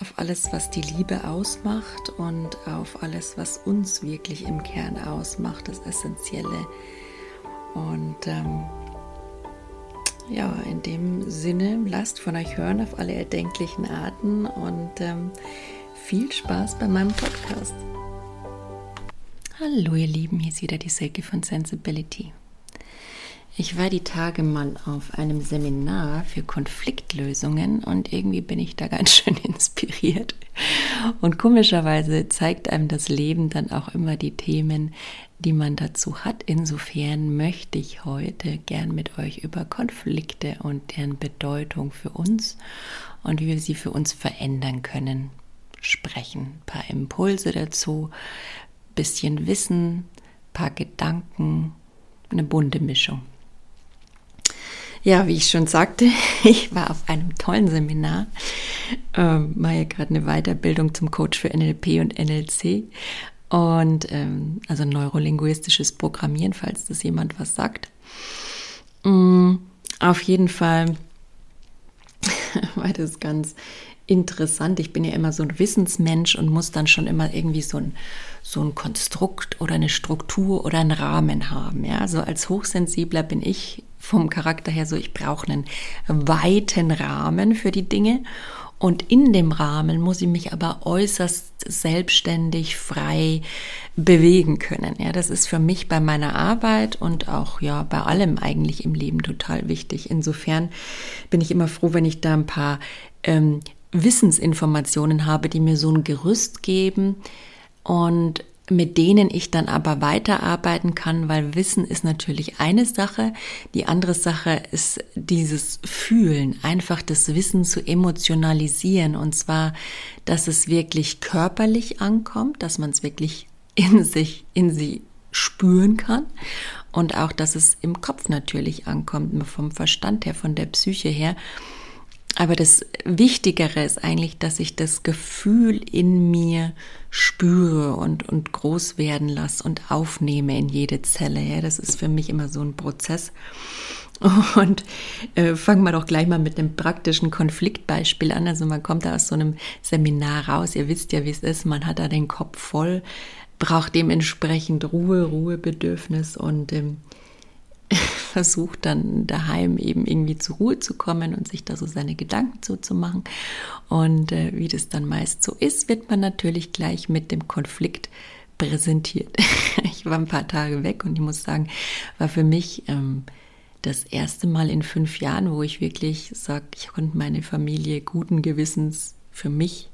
auf alles, was die Liebe ausmacht und auf alles, was uns wirklich im Kern ausmacht, das Essentielle. Und ähm, ja, in dem Sinne, lasst von euch hören auf alle erdenklichen Arten und ähm, viel Spaß bei meinem Podcast. Hallo ihr Lieben, hier ist wieder die Silke von Sensibility. Ich war die Tage mal auf einem Seminar für Konfliktlösungen und irgendwie bin ich da ganz schön inspiriert. Und komischerweise zeigt einem das Leben dann auch immer die Themen, die man dazu hat. Insofern möchte ich heute gern mit euch über Konflikte und deren Bedeutung für uns und wie wir sie für uns verändern können sprechen. Ein paar Impulse dazu, bisschen Wissen, paar Gedanken, eine bunte Mischung. Ja, wie ich schon sagte, ich war auf einem tollen Seminar, ähm, mache ja gerade eine Weiterbildung zum Coach für NLP und NLC und ähm, also neurolinguistisches Programmieren, falls das jemand was sagt. Ähm, auf jeden Fall war das ganz interessant. Ich bin ja immer so ein Wissensmensch und muss dann schon immer irgendwie so ein, so ein Konstrukt oder eine Struktur oder einen Rahmen haben. Ja, also als Hochsensibler bin ich vom Charakter her so, ich brauche einen weiten Rahmen für die Dinge. Und in dem Rahmen muss ich mich aber äußerst selbstständig, frei bewegen können. Ja, das ist für mich bei meiner Arbeit und auch ja bei allem eigentlich im Leben total wichtig. Insofern bin ich immer froh, wenn ich da ein paar ähm, Wissensinformationen habe, die mir so ein Gerüst geben und mit denen ich dann aber weiterarbeiten kann, weil Wissen ist natürlich eine Sache. Die andere Sache ist dieses Fühlen, einfach das Wissen zu emotionalisieren. Und zwar, dass es wirklich körperlich ankommt, dass man es wirklich in sich, in sie spüren kann. Und auch, dass es im Kopf natürlich ankommt, vom Verstand her, von der Psyche her aber das Wichtigere ist eigentlich, dass ich das Gefühl in mir spüre und, und groß werden lasse und aufnehme in jede Zelle. Ja, das ist für mich immer so ein Prozess. Und äh, fangen wir doch gleich mal mit einem praktischen Konfliktbeispiel an. Also man kommt da aus so einem Seminar raus. Ihr wisst ja, wie es ist. Man hat da den Kopf voll, braucht dementsprechend Ruhe, Ruhebedürfnis und ähm, versucht dann daheim eben irgendwie zur Ruhe zu kommen und sich da so seine Gedanken zuzumachen. Und äh, wie das dann meist so ist, wird man natürlich gleich mit dem Konflikt präsentiert. ich war ein paar Tage weg und ich muss sagen, war für mich ähm, das erste Mal in fünf Jahren, wo ich wirklich sage, ich konnte meine Familie guten Gewissens für mich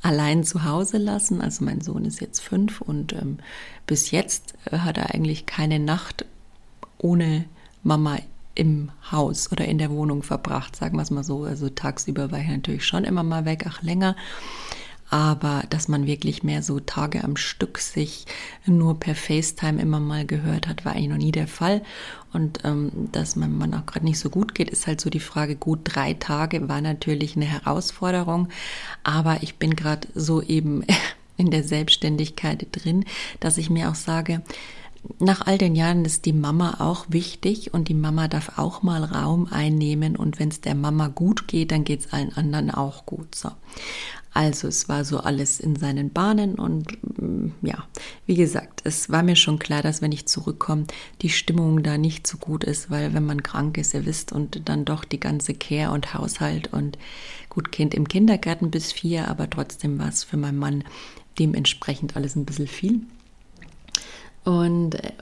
allein zu Hause lassen. Also mein Sohn ist jetzt fünf und ähm, bis jetzt hat er eigentlich keine Nacht ohne Mama im Haus oder in der Wohnung verbracht, sagen wir es mal so. Also tagsüber war ich natürlich schon immer mal weg, ach länger aber dass man wirklich mehr so Tage am Stück sich nur per FaceTime immer mal gehört hat, war eigentlich noch nie der Fall. Und ähm, dass man, man auch gerade nicht so gut geht, ist halt so die Frage, gut, drei Tage war natürlich eine Herausforderung, aber ich bin gerade so eben in der Selbstständigkeit drin, dass ich mir auch sage, nach all den Jahren ist die Mama auch wichtig und die Mama darf auch mal Raum einnehmen und wenn es der Mama gut geht, dann geht es allen anderen auch gut. So. Also es war so alles in seinen Bahnen und mm, ja, wie gesagt, es war mir schon klar, dass wenn ich zurückkomme, die Stimmung da nicht so gut ist, weil wenn man krank ist, ihr wisst, und dann doch die ganze Care und Haushalt und gut Kind im Kindergarten bis vier, aber trotzdem war es für meinen Mann dementsprechend alles ein bisschen viel. Und äh,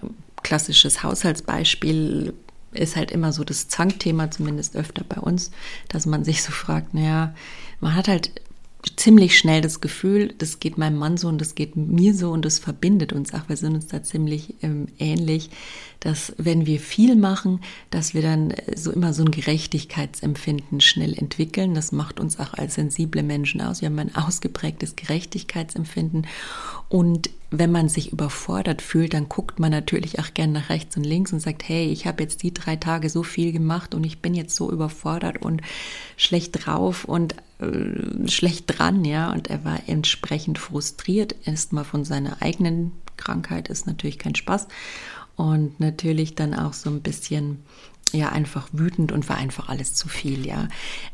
klassisches Haushaltsbeispiel ist halt immer so das Zankthema, zumindest öfter bei uns, dass man sich so fragt, naja, man hat halt ziemlich schnell das Gefühl, das geht meinem Mann so und das geht mir so und das verbindet uns auch. Wir sind uns da ziemlich ähm, ähnlich, dass wenn wir viel machen, dass wir dann äh, so immer so ein Gerechtigkeitsempfinden schnell entwickeln. Das macht uns auch als sensible Menschen aus. Wir haben ein ausgeprägtes Gerechtigkeitsempfinden und wenn man sich überfordert fühlt, dann guckt man natürlich auch gern nach rechts und links und sagt, hey, ich habe jetzt die drei Tage so viel gemacht und ich bin jetzt so überfordert und schlecht drauf und äh, schlecht dran, ja. Und er war entsprechend frustriert, erstmal von seiner eigenen Krankheit, ist natürlich kein Spaß. Und natürlich dann auch so ein bisschen ja einfach wütend und war einfach alles zu viel, ja.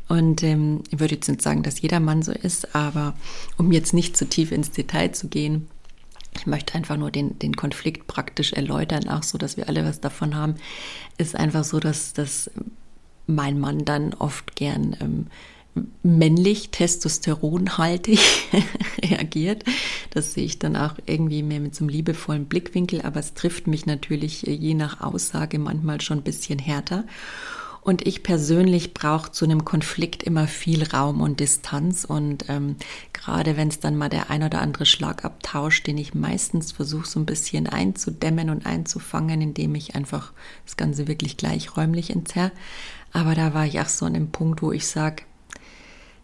Und ähm, ich würde jetzt nicht sagen, dass jeder Mann so ist, aber um jetzt nicht zu tief ins Detail zu gehen, ich möchte einfach nur den, den Konflikt praktisch erläutern, auch so, dass wir alle was davon haben. Ist einfach so, dass, dass mein Mann dann oft gern ähm, männlich, testosteronhaltig reagiert. Das sehe ich dann auch irgendwie mehr mit so einem liebevollen Blickwinkel, aber es trifft mich natürlich je nach Aussage manchmal schon ein bisschen härter. Und ich persönlich brauche zu einem Konflikt immer viel Raum und Distanz. Und ähm, gerade wenn es dann mal der ein oder andere Schlagabtausch, den ich meistens versuche so ein bisschen einzudämmen und einzufangen, indem ich einfach das Ganze wirklich gleichräumlich entzerre. Aber da war ich auch so an dem Punkt, wo ich sage,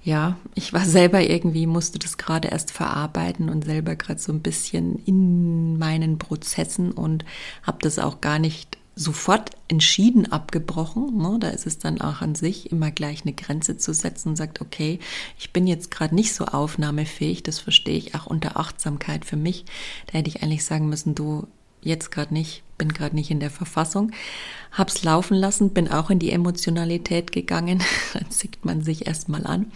ja, ich war selber irgendwie, musste das gerade erst verarbeiten und selber gerade so ein bisschen in meinen Prozessen und habe das auch gar nicht sofort entschieden abgebrochen. Ne? Da ist es dann auch an sich immer gleich eine Grenze zu setzen und sagt, okay, ich bin jetzt gerade nicht so aufnahmefähig, das verstehe ich auch unter Achtsamkeit für mich. Da hätte ich eigentlich sagen müssen, du jetzt gerade nicht, bin gerade nicht in der Verfassung. Hab's laufen lassen, bin auch in die Emotionalität gegangen. dann zickt man sich erstmal an.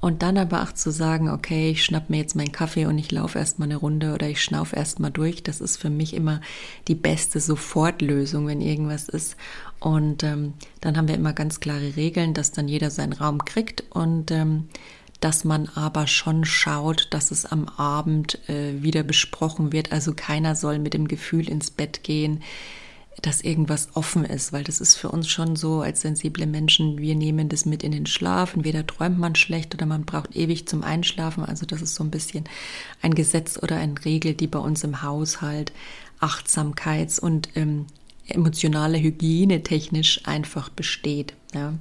Und dann aber auch zu sagen, okay, ich schnapp mir jetzt meinen Kaffee und ich laufe erstmal eine Runde oder ich schnauf erstmal durch, das ist für mich immer die beste Sofortlösung, wenn irgendwas ist. Und ähm, dann haben wir immer ganz klare Regeln, dass dann jeder seinen Raum kriegt und ähm, dass man aber schon schaut, dass es am Abend äh, wieder besprochen wird. Also keiner soll mit dem Gefühl ins Bett gehen, dass irgendwas offen ist, weil das ist für uns schon so als sensible Menschen, wir nehmen das mit in den Schlaf. Entweder träumt man schlecht oder man braucht ewig zum Einschlafen. Also das ist so ein bisschen ein Gesetz oder eine Regel, die bei uns im Haushalt Achtsamkeits- und ähm, emotionale Hygiene technisch einfach besteht. Ja.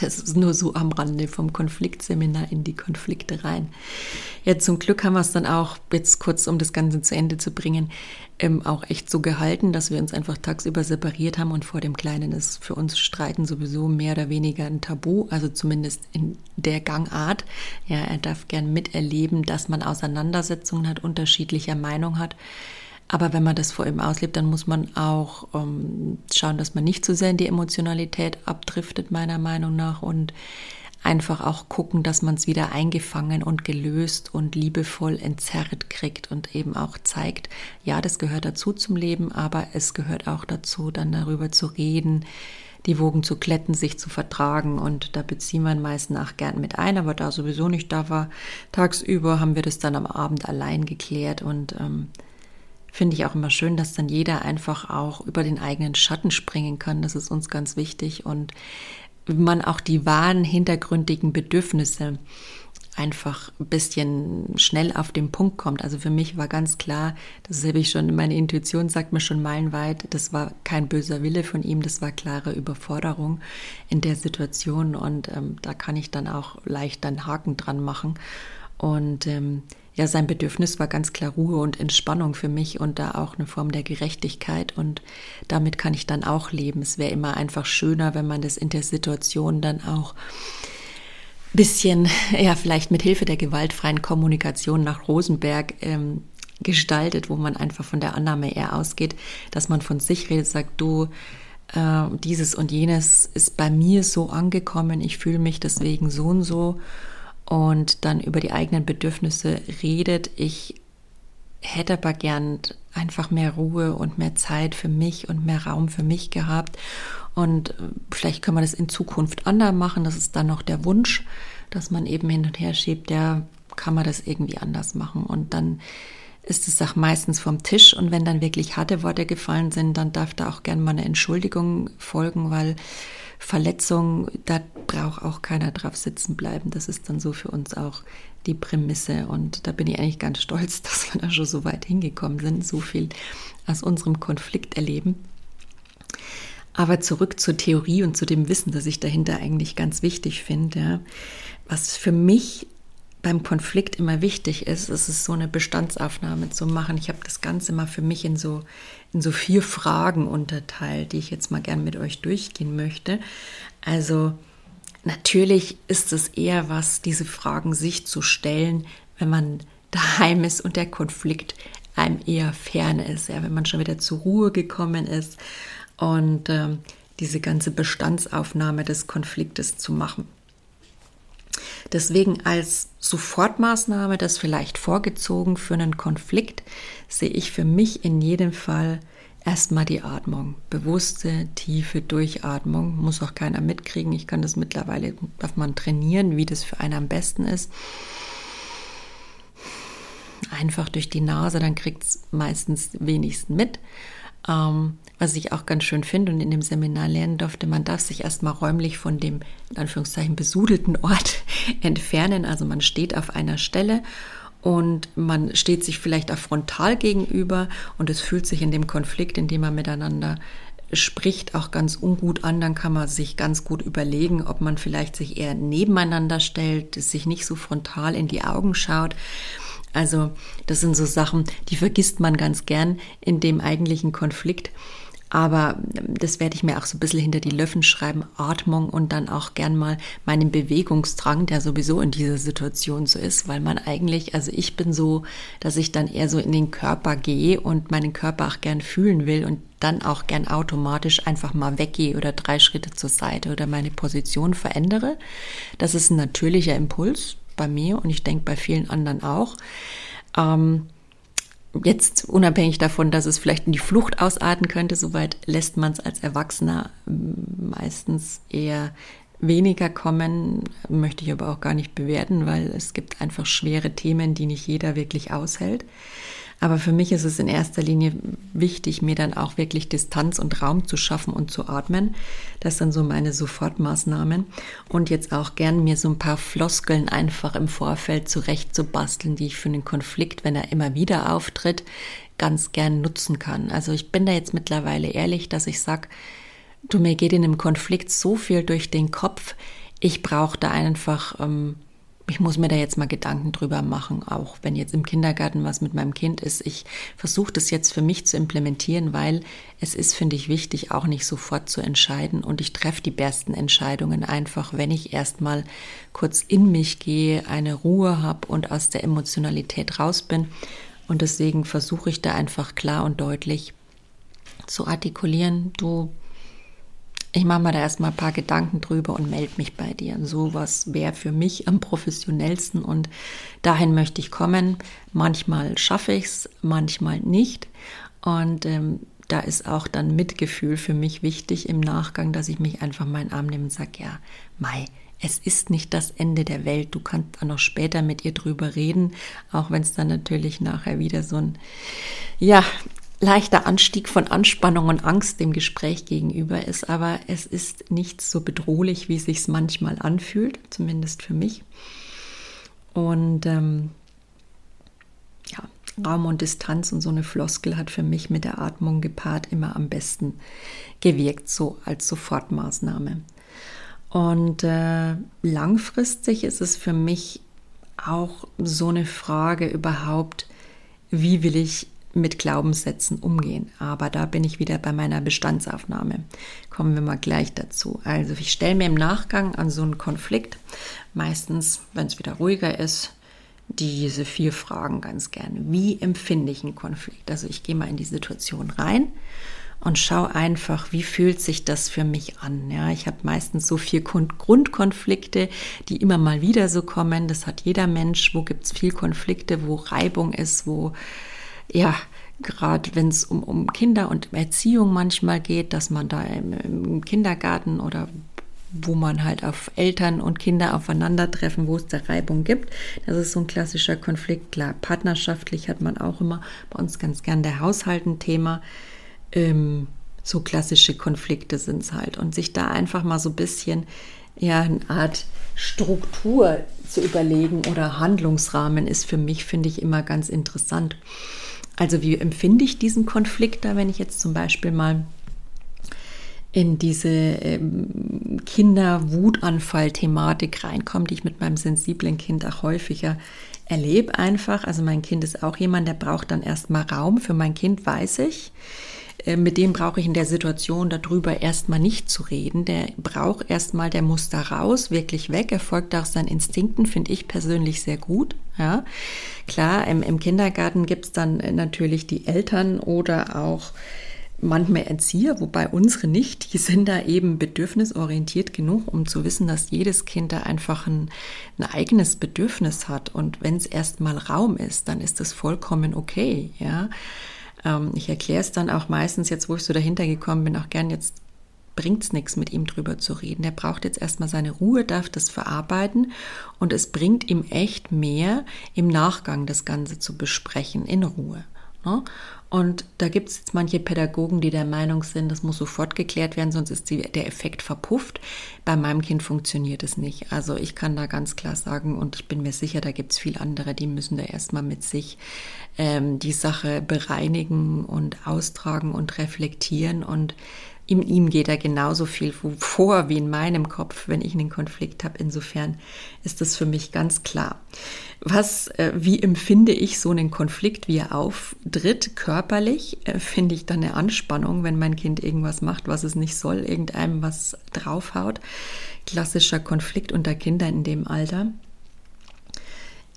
Das ist nur so am Rande vom Konfliktseminar in die Konflikte rein. Ja, zum Glück haben wir es dann auch, jetzt kurz um das Ganze zu Ende zu bringen, ähm, auch echt so gehalten, dass wir uns einfach tagsüber separiert haben und vor dem Kleinen ist für uns Streiten sowieso mehr oder weniger ein Tabu, also zumindest in der Gangart. Ja, er darf gern miterleben, dass man Auseinandersetzungen hat, unterschiedlicher Meinung hat. Aber wenn man das vor ihm auslebt, dann muss man auch ähm, schauen, dass man nicht zu sehr in die Emotionalität abdriftet, meiner Meinung nach. Und einfach auch gucken, dass man es wieder eingefangen und gelöst und liebevoll entzerrt kriegt und eben auch zeigt, ja, das gehört dazu zum Leben, aber es gehört auch dazu, dann darüber zu reden, die Wogen zu kletten, sich zu vertragen. Und da beziehen wir meisten auch gern mit ein, aber da sowieso nicht da war, tagsüber haben wir das dann am Abend allein geklärt und ähm, finde ich auch immer schön, dass dann jeder einfach auch über den eigenen Schatten springen kann. Das ist uns ganz wichtig und man auch die wahren hintergründigen Bedürfnisse einfach ein bisschen schnell auf den Punkt kommt. Also für mich war ganz klar, das habe ich schon, meine Intuition sagt mir schon meilenweit, das war kein böser Wille von ihm, das war klare Überforderung in der Situation und ähm, da kann ich dann auch leicht einen Haken dran machen. Und ähm, ja, sein Bedürfnis war ganz klar Ruhe und Entspannung für mich und da auch eine Form der Gerechtigkeit und damit kann ich dann auch leben. Es wäre immer einfach schöner, wenn man das in der Situation dann auch bisschen, ja, vielleicht mit Hilfe der gewaltfreien Kommunikation nach Rosenberg ähm, gestaltet, wo man einfach von der Annahme eher ausgeht, dass man von sich redet, sagt, du, äh, dieses und jenes ist bei mir so angekommen, ich fühle mich deswegen so und so und dann über die eigenen Bedürfnisse redet. Ich hätte aber gern einfach mehr Ruhe und mehr Zeit für mich und mehr Raum für mich gehabt. Und äh, vielleicht können wir das in Zukunft anders machen. Das ist dann noch der Wunsch, dass man eben hin und her schiebt. Ja, kann man das irgendwie anders machen. Und dann ist es auch meistens vom Tisch. Und wenn dann wirklich harte Worte gefallen sind, dann darf da auch gern mal eine Entschuldigung folgen, weil Verletzung, da braucht auch keiner drauf sitzen bleiben. Das ist dann so für uns auch die Prämisse. Und da bin ich eigentlich ganz stolz, dass wir da schon so weit hingekommen sind, so viel aus unserem Konflikt erleben. Aber zurück zur Theorie und zu dem Wissen, das ich dahinter eigentlich ganz wichtig finde. Ja. Was für mich beim Konflikt immer wichtig ist, ist es so eine Bestandsaufnahme zu machen. Ich habe das Ganze mal für mich in so, in so vier Fragen unterteilt, die ich jetzt mal gern mit euch durchgehen möchte. Also natürlich ist es eher was, diese Fragen sich zu stellen, wenn man daheim ist und der Konflikt einem eher fern ist, ja, wenn man schon wieder zur Ruhe gekommen ist und ähm, diese ganze Bestandsaufnahme des Konfliktes zu machen. Deswegen als Sofortmaßnahme, das vielleicht vorgezogen für einen Konflikt, sehe ich für mich in jedem Fall erstmal die Atmung. Bewusste, tiefe Durchatmung. Muss auch keiner mitkriegen. Ich kann das mittlerweile, darf man trainieren, wie das für einen am besten ist. Einfach durch die Nase, dann kriegt es meistens wenigsten mit. Ähm, was ich auch ganz schön finde und in dem Seminar lernen durfte, man darf sich erstmal räumlich von dem, in Anführungszeichen, besudelten Ort entfernen. Also man steht auf einer Stelle und man steht sich vielleicht auch frontal gegenüber und es fühlt sich in dem Konflikt, in dem man miteinander spricht, auch ganz ungut an. Dann kann man sich ganz gut überlegen, ob man vielleicht sich eher nebeneinander stellt, sich nicht so frontal in die Augen schaut also das sind so Sachen, die vergisst man ganz gern in dem eigentlichen Konflikt. Aber das werde ich mir auch so ein bisschen hinter die Löffen schreiben, Atmung und dann auch gern mal meinen Bewegungsdrang, der sowieso in dieser Situation so ist, weil man eigentlich, also ich bin so, dass ich dann eher so in den Körper gehe und meinen Körper auch gern fühlen will und dann auch gern automatisch einfach mal weggehe oder drei Schritte zur Seite oder meine Position verändere. Das ist ein natürlicher Impuls, bei mir und ich denke bei vielen anderen auch. Ähm, jetzt unabhängig davon, dass es vielleicht in die Flucht ausarten könnte, soweit lässt man es als Erwachsener meistens eher weniger kommen, möchte ich aber auch gar nicht bewerten, weil es gibt einfach schwere Themen, die nicht jeder wirklich aushält. Aber für mich ist es in erster Linie wichtig, mir dann auch wirklich Distanz und Raum zu schaffen und zu atmen. Das sind so meine Sofortmaßnahmen. Und jetzt auch gern mir so ein paar Floskeln einfach im Vorfeld zurecht zu basteln, die ich für einen Konflikt, wenn er immer wieder auftritt, ganz gern nutzen kann. Also ich bin da jetzt mittlerweile ehrlich, dass ich sag, du mir geht in einem Konflikt so viel durch den Kopf, ich brauche da einfach ähm, ich muss mir da jetzt mal Gedanken drüber machen, auch wenn jetzt im Kindergarten was mit meinem Kind ist. Ich versuche das jetzt für mich zu implementieren, weil es ist, finde ich, wichtig, auch nicht sofort zu entscheiden. Und ich treffe die besten Entscheidungen einfach, wenn ich erstmal kurz in mich gehe, eine Ruhe habe und aus der Emotionalität raus bin. Und deswegen versuche ich da einfach klar und deutlich zu artikulieren, du ich mache mir da erstmal ein paar Gedanken drüber und melde mich bei dir. Sowas wäre für mich am professionellsten und dahin möchte ich kommen. Manchmal schaffe ich es, manchmal nicht. Und ähm, da ist auch dann Mitgefühl für mich wichtig im Nachgang, dass ich mich einfach meinen Arm nehme und sage, ja, Mai, es ist nicht das Ende der Welt. Du kannst dann noch später mit ihr drüber reden, auch wenn es dann natürlich nachher wieder so ein, ja, leichter Anstieg von Anspannung und Angst dem Gespräch gegenüber ist, aber es ist nicht so bedrohlich, wie es sich manchmal anfühlt, zumindest für mich. Und ähm, ja, Raum und Distanz und so eine Floskel hat für mich mit der Atmung gepaart immer am besten gewirkt, so als Sofortmaßnahme. Und äh, langfristig ist es für mich auch so eine Frage überhaupt, wie will ich mit Glaubenssätzen umgehen. Aber da bin ich wieder bei meiner Bestandsaufnahme. Kommen wir mal gleich dazu. Also ich stelle mir im Nachgang an so einen Konflikt, meistens, wenn es wieder ruhiger ist, diese vier Fragen ganz gerne. Wie empfinde ich einen Konflikt? Also ich gehe mal in die Situation rein und schaue einfach, wie fühlt sich das für mich an. Ja, ich habe meistens so vier Grundkonflikte, die immer mal wieder so kommen. Das hat jeder Mensch. Wo gibt es viel Konflikte, wo Reibung ist, wo ja gerade wenn es um, um Kinder und Erziehung manchmal geht, dass man da im, im Kindergarten oder wo man halt auf Eltern und Kinder aufeinandertreffen, wo es da Reibung gibt. Das ist so ein klassischer Konflikt. Klar, partnerschaftlich hat man auch immer bei uns ganz gern der Haushalt ein Thema. Ähm, so klassische Konflikte sind es halt. Und sich da einfach mal so ein bisschen, ja, eine Art Struktur zu überlegen oder Handlungsrahmen ist für mich, finde ich, immer ganz interessant. Also wie empfinde ich diesen Konflikt da, wenn ich jetzt zum Beispiel mal in diese ähm, Kinder-Wutanfall-Thematik reinkomme, die ich mit meinem sensiblen Kind auch häufiger erlebe einfach. Also mein Kind ist auch jemand, der braucht dann erstmal Raum. Für mein Kind weiß ich, mit dem brauche ich in der Situation darüber erstmal nicht zu reden. Der braucht erstmal, der muss da raus, wirklich weg. Er folgt auch seinen Instinkten, finde ich persönlich sehr gut. Ja, klar, im, im Kindergarten gibt es dann natürlich die Eltern oder auch manchmal Erzieher, wobei unsere nicht, die sind da eben bedürfnisorientiert genug, um zu wissen, dass jedes Kind da einfach ein, ein eigenes Bedürfnis hat. Und wenn es erstmal Raum ist, dann ist das vollkommen okay, ja. Ähm, ich erkläre es dann auch meistens, jetzt wo ich so dahinter gekommen bin, auch gern, jetzt bringt es nichts, mit ihm drüber zu reden. Der braucht jetzt erstmal seine Ruhe, darf das verarbeiten und es bringt ihm echt mehr, im Nachgang das Ganze zu besprechen, in Ruhe. Ne? Und da gibt es jetzt manche Pädagogen, die der Meinung sind, das muss sofort geklärt werden, sonst ist die, der Effekt verpufft. Bei meinem Kind funktioniert es nicht. Also ich kann da ganz klar sagen, und ich bin mir sicher, da gibt es viel andere, die müssen da erstmal mit sich ähm, die Sache bereinigen und austragen und reflektieren und in ihm geht da genauso viel vor wie in meinem Kopf, wenn ich einen Konflikt habe. Insofern ist das für mich ganz klar. Was, äh, wie empfinde ich so einen Konflikt, wie er auftritt, körperlich? Äh, finde ich dann eine Anspannung, wenn mein Kind irgendwas macht, was es nicht soll, irgendeinem was draufhaut. Klassischer Konflikt unter Kindern in dem Alter.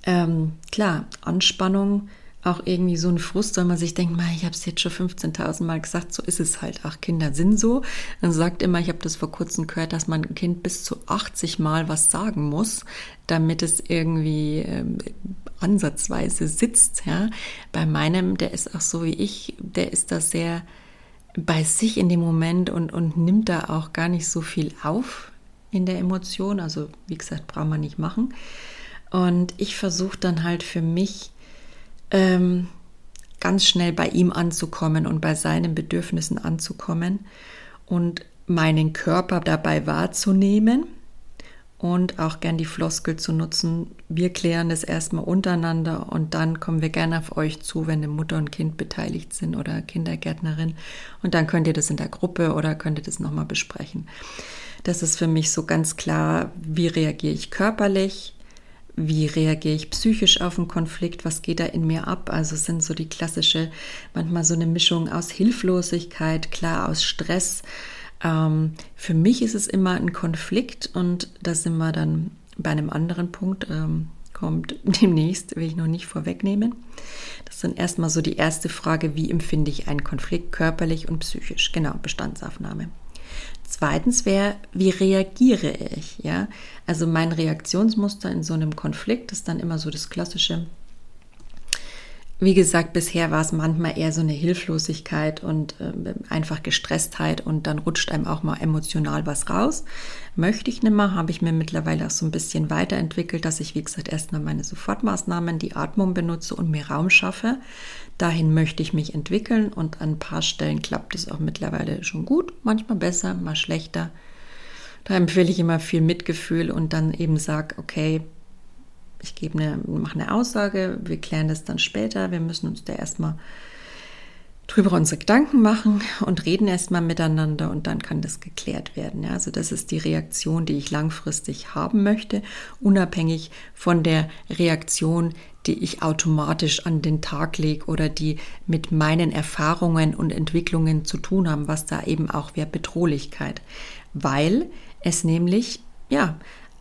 Ähm, klar, Anspannung auch irgendwie so ein Frust, weil man sich denkt, ich habe es jetzt schon 15.000 Mal gesagt, so ist es halt. Ach, Kinder sind so. Dann sagt immer, ich habe das vor kurzem gehört, dass man ein Kind bis zu 80 Mal was sagen muss, damit es irgendwie ähm, ansatzweise sitzt. Ja. Bei meinem, der ist auch so wie ich, der ist da sehr bei sich in dem Moment und, und nimmt da auch gar nicht so viel auf in der Emotion. Also wie gesagt, braucht man nicht machen. Und ich versuche dann halt für mich, ähm, ganz schnell bei ihm anzukommen und bei seinen Bedürfnissen anzukommen und meinen Körper dabei wahrzunehmen und auch gern die Floskel zu nutzen. Wir klären das erstmal untereinander und dann kommen wir gerne auf euch zu, wenn eine Mutter und Kind beteiligt sind oder Kindergärtnerin. Und dann könnt ihr das in der Gruppe oder könnt ihr das nochmal besprechen. Das ist für mich so ganz klar, wie reagiere ich körperlich, wie reagiere ich psychisch auf einen Konflikt, was geht da in mir ab. Also es sind so die klassische, manchmal so eine Mischung aus Hilflosigkeit, klar aus Stress. Ähm, für mich ist es immer ein Konflikt und da sind wir dann bei einem anderen Punkt, ähm, kommt demnächst, will ich noch nicht vorwegnehmen. Das dann erstmal so die erste Frage, wie empfinde ich einen Konflikt körperlich und psychisch? Genau, Bestandsaufnahme. Zweitens wäre, wie reagiere ich? Ja, also mein Reaktionsmuster in so einem Konflikt ist dann immer so das klassische. Wie gesagt, bisher war es manchmal eher so eine Hilflosigkeit und äh, einfach Gestresstheit und dann rutscht einem auch mal emotional was raus. Möchte ich nicht mehr, habe ich mir mittlerweile auch so ein bisschen weiterentwickelt, dass ich, wie gesagt, erstmal meine Sofortmaßnahmen, die Atmung benutze und mir Raum schaffe. Dahin möchte ich mich entwickeln und an ein paar Stellen klappt es auch mittlerweile schon gut, manchmal besser, mal schlechter. Da empfehle ich immer viel Mitgefühl und dann eben sage, okay, ich gebe eine, mache eine Aussage, wir klären das dann später, wir müssen uns da erstmal drüber unsere Gedanken machen und reden erstmal miteinander und dann kann das geklärt werden. Ja, also das ist die Reaktion, die ich langfristig haben möchte, unabhängig von der Reaktion, die ich automatisch an den Tag lege oder die mit meinen Erfahrungen und Entwicklungen zu tun haben, was da eben auch wäre Bedrohlichkeit, weil es nämlich ja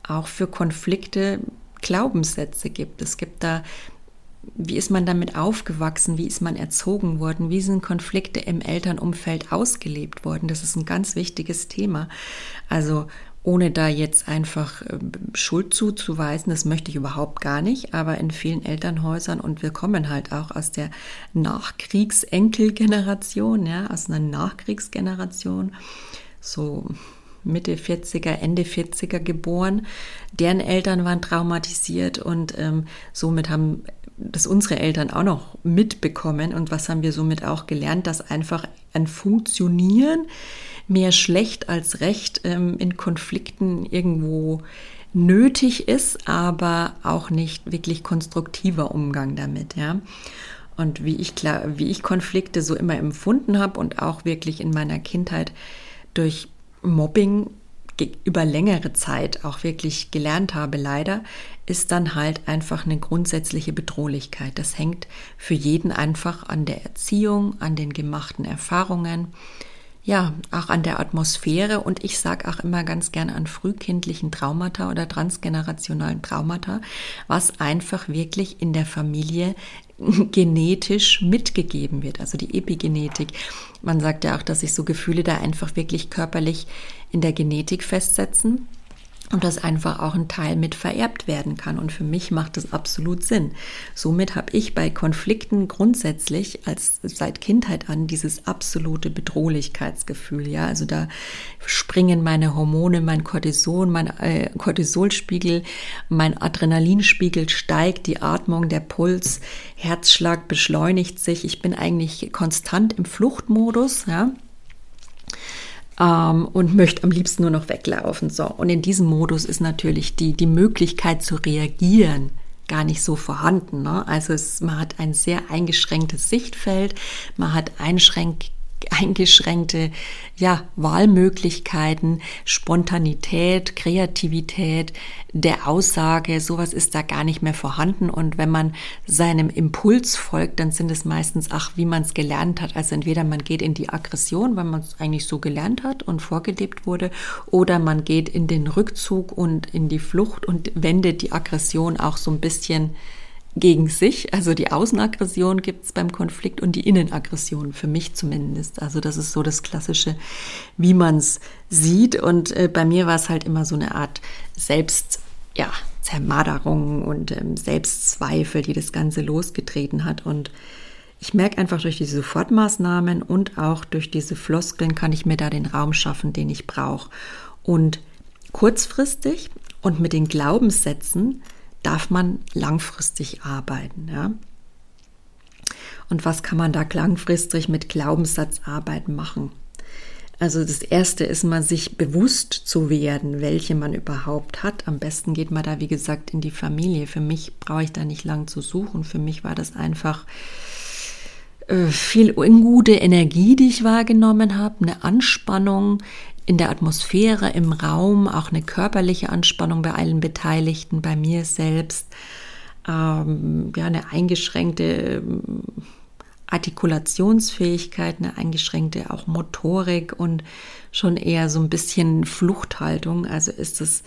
auch für Konflikte Glaubenssätze gibt. Es gibt da wie ist man damit aufgewachsen? Wie ist man erzogen worden? Wie sind Konflikte im Elternumfeld ausgelebt worden? Das ist ein ganz wichtiges Thema. Also ohne da jetzt einfach ähm, Schuld zuzuweisen, das möchte ich überhaupt gar nicht, aber in vielen Elternhäusern und wir kommen halt auch aus der Nachkriegsenkelgeneration, ja, aus einer Nachkriegsgeneration, so Mitte 40er, Ende 40er geboren. Deren Eltern waren traumatisiert und ähm, somit haben das unsere Eltern auch noch mitbekommen und was haben wir somit auch gelernt, dass einfach ein Funktionieren mehr schlecht als recht ähm, in Konflikten irgendwo nötig ist, aber auch nicht wirklich konstruktiver Umgang damit, ja. Und wie ich klar, wie ich Konflikte so immer empfunden habe und auch wirklich in meiner Kindheit durch Mobbing über längere Zeit auch wirklich gelernt habe, leider, ist dann halt einfach eine grundsätzliche Bedrohlichkeit. Das hängt für jeden einfach an der Erziehung, an den gemachten Erfahrungen, ja, auch an der Atmosphäre und ich sage auch immer ganz gerne an frühkindlichen Traumata oder transgenerationalen Traumata, was einfach wirklich in der Familie genetisch mitgegeben wird, also die Epigenetik. Man sagt ja auch, dass sich so Gefühle da einfach wirklich körperlich in der Genetik festsetzen und das einfach auch ein Teil mit vererbt werden kann. Und für mich macht das absolut Sinn. Somit habe ich bei Konflikten grundsätzlich als seit Kindheit an dieses absolute Bedrohlichkeitsgefühl. Ja, also da springen meine Hormone, mein Cortison, mein äh, Cortisolspiegel, mein Adrenalinspiegel steigt, die Atmung, der Puls, Herzschlag beschleunigt sich. Ich bin eigentlich konstant im Fluchtmodus. Ja ähm, und möchte am liebsten nur noch weglaufen. So. Und in diesem Modus ist natürlich die, die Möglichkeit zu reagieren gar nicht so vorhanden. Ne? Also es, man hat ein sehr eingeschränktes Sichtfeld, man hat einschränk, eingeschränkte ja, Wahlmöglichkeiten, Spontanität, Kreativität der Aussage, sowas ist da gar nicht mehr vorhanden. Und wenn man seinem Impuls folgt, dann sind es meistens, ach, wie man es gelernt hat. Also entweder man geht in die Aggression, weil man es eigentlich so gelernt hat und vorgelebt wurde, oder man geht in den Rückzug und in die Flucht und wendet die Aggression auch so ein bisschen gegen sich. Also die Außenaggression gibt es beim Konflikt und die Innenaggression, für mich zumindest. Also das ist so das Klassische, wie man es sieht. Und äh, bei mir war es halt immer so eine Art Selbst, ja, Zermaderung und ähm, Selbstzweifel, die das Ganze losgetreten hat. Und ich merke einfach durch diese Sofortmaßnahmen und auch durch diese Floskeln kann ich mir da den Raum schaffen, den ich brauche. Und kurzfristig und mit den Glaubenssätzen darf man langfristig arbeiten. Ja? Und was kann man da langfristig mit Glaubenssatzarbeit machen? Also das Erste ist mal sich bewusst zu werden, welche man überhaupt hat. Am besten geht man da, wie gesagt, in die Familie. Für mich brauche ich da nicht lang zu suchen. Für mich war das einfach äh, viel ungute Energie, die ich wahrgenommen habe, eine Anspannung, in der Atmosphäre, im Raum, auch eine körperliche Anspannung bei allen Beteiligten, bei mir selbst, ähm, ja, eine eingeschränkte ähm, Artikulationsfähigkeit, eine eingeschränkte auch Motorik und schon eher so ein bisschen Fluchthaltung. Also ist es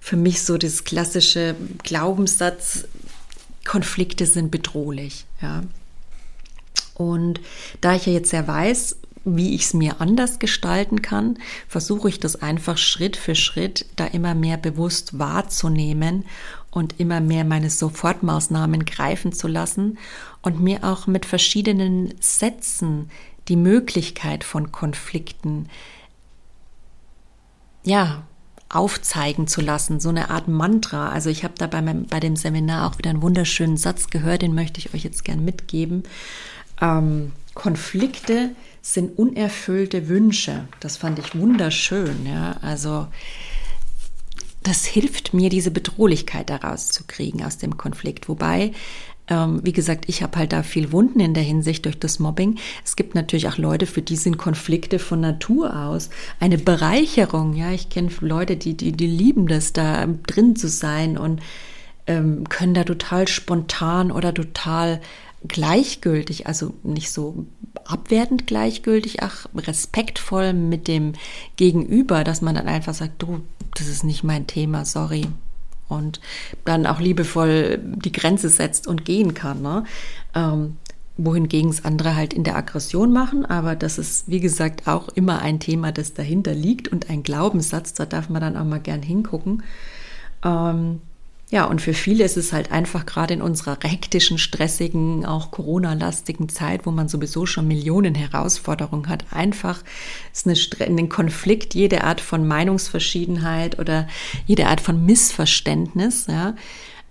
für mich so das klassische Glaubenssatz, Konflikte sind bedrohlich, ja. Und da ich ja jetzt ja weiß, wie ich es mir anders gestalten kann, versuche ich das einfach Schritt für Schritt da immer mehr bewusst wahrzunehmen und immer mehr meine Sofortmaßnahmen greifen zu lassen und mir auch mit verschiedenen Sätzen die Möglichkeit von Konflikten ja aufzeigen zu lassen, so eine Art Mantra. Also ich habe da bei, meinem, bei dem Seminar auch wieder einen wunderschönen Satz gehört, den möchte ich euch jetzt gern mitgeben. Ähm, Konflikte sind unerfüllte Wünsche. Das fand ich wunderschön. Ja? Also das hilft mir, diese Bedrohlichkeit daraus zu kriegen aus dem Konflikt. Wobei, ähm, wie gesagt, ich habe halt da viel Wunden in der Hinsicht durch das Mobbing. Es gibt natürlich auch Leute, für die sind Konflikte von Natur aus eine Bereicherung. Ja, ich kenne Leute, die, die, die lieben das, da drin zu sein und ähm, können da total spontan oder total gleichgültig, also nicht so abwertend gleichgültig, ach, respektvoll mit dem Gegenüber, dass man dann einfach sagt, du, das ist nicht mein Thema, sorry. Und dann auch liebevoll die Grenze setzt und gehen kann. Ne? Ähm, wohingegen es andere halt in der Aggression machen, aber das ist, wie gesagt, auch immer ein Thema, das dahinter liegt und ein Glaubenssatz, da darf man dann auch mal gern hingucken. Ähm, ja, und für viele ist es halt einfach gerade in unserer hektischen, stressigen, auch Corona-lastigen Zeit, wo man sowieso schon Millionen Herausforderungen hat, einfach ist eine, ein Konflikt, jede Art von Meinungsverschiedenheit oder jede Art von Missverständnis, ja,